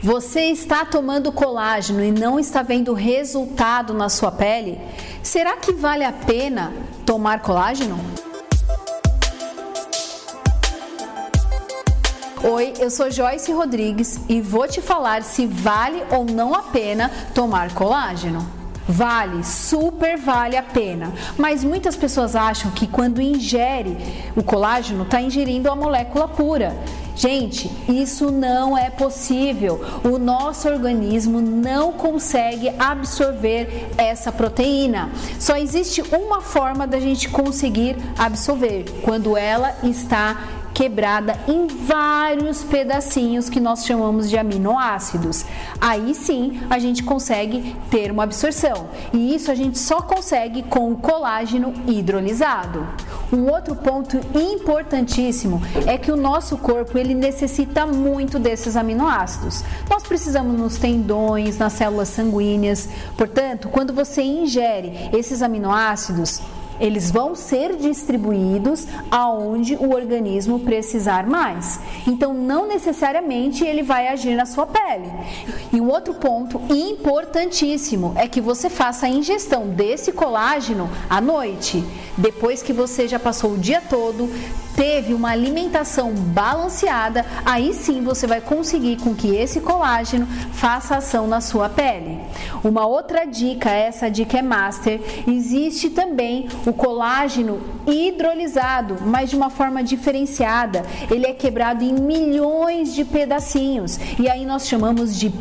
Você está tomando colágeno e não está vendo resultado na sua pele? Será que vale a pena tomar colágeno? Oi, eu sou Joyce Rodrigues e vou te falar se vale ou não a pena tomar colágeno. Vale, super vale a pena. Mas muitas pessoas acham que quando ingere o colágeno, está ingerindo a molécula pura. Gente, isso não é possível. O nosso organismo não consegue absorver essa proteína. Só existe uma forma da gente conseguir absorver quando ela está quebrada em vários pedacinhos que nós chamamos de aminoácidos. Aí sim a gente consegue ter uma absorção. E isso a gente só consegue com o colágeno hidrolisado. Um outro ponto importantíssimo é que o nosso corpo ele necessita muito desses aminoácidos. Nós precisamos nos tendões, nas células sanguíneas. Portanto, quando você ingere esses aminoácidos, eles vão ser distribuídos aonde o organismo precisar mais. Então, não necessariamente ele vai agir na sua pele. E um outro ponto importantíssimo é que você faça a ingestão desse colágeno à noite, depois que você já passou o dia todo teve uma alimentação balanceada, aí sim você vai conseguir com que esse colágeno faça ação na sua pele. Uma outra dica, essa dica é master, existe também o colágeno hidrolisado, mas de uma forma diferenciada. Ele é quebrado em milhões de pedacinhos e aí nós chamamos de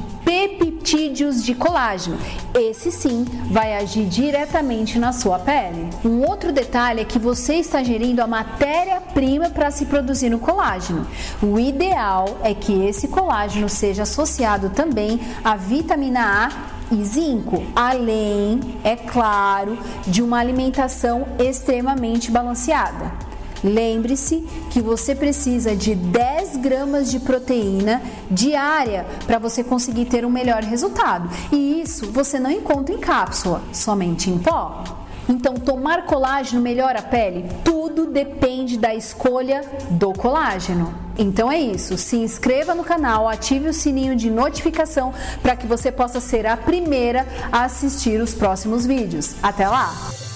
peptídeos de colágeno. Esse sim vai agir diretamente na sua pele. Um outro detalhe é que você está gerindo a matéria-prima para se produzir o colágeno. O ideal é que esse colágeno seja associado também à vitamina A e zinco, além, é claro, de uma alimentação extremamente balanceada. Lembre-se que você precisa de 10 gramas de proteína diária para você conseguir ter um melhor resultado. E isso você não encontra em cápsula, somente em pó. Então, tomar colágeno melhora a pele? Tudo depende da escolha do colágeno. Então é isso. Se inscreva no canal, ative o sininho de notificação para que você possa ser a primeira a assistir os próximos vídeos. Até lá!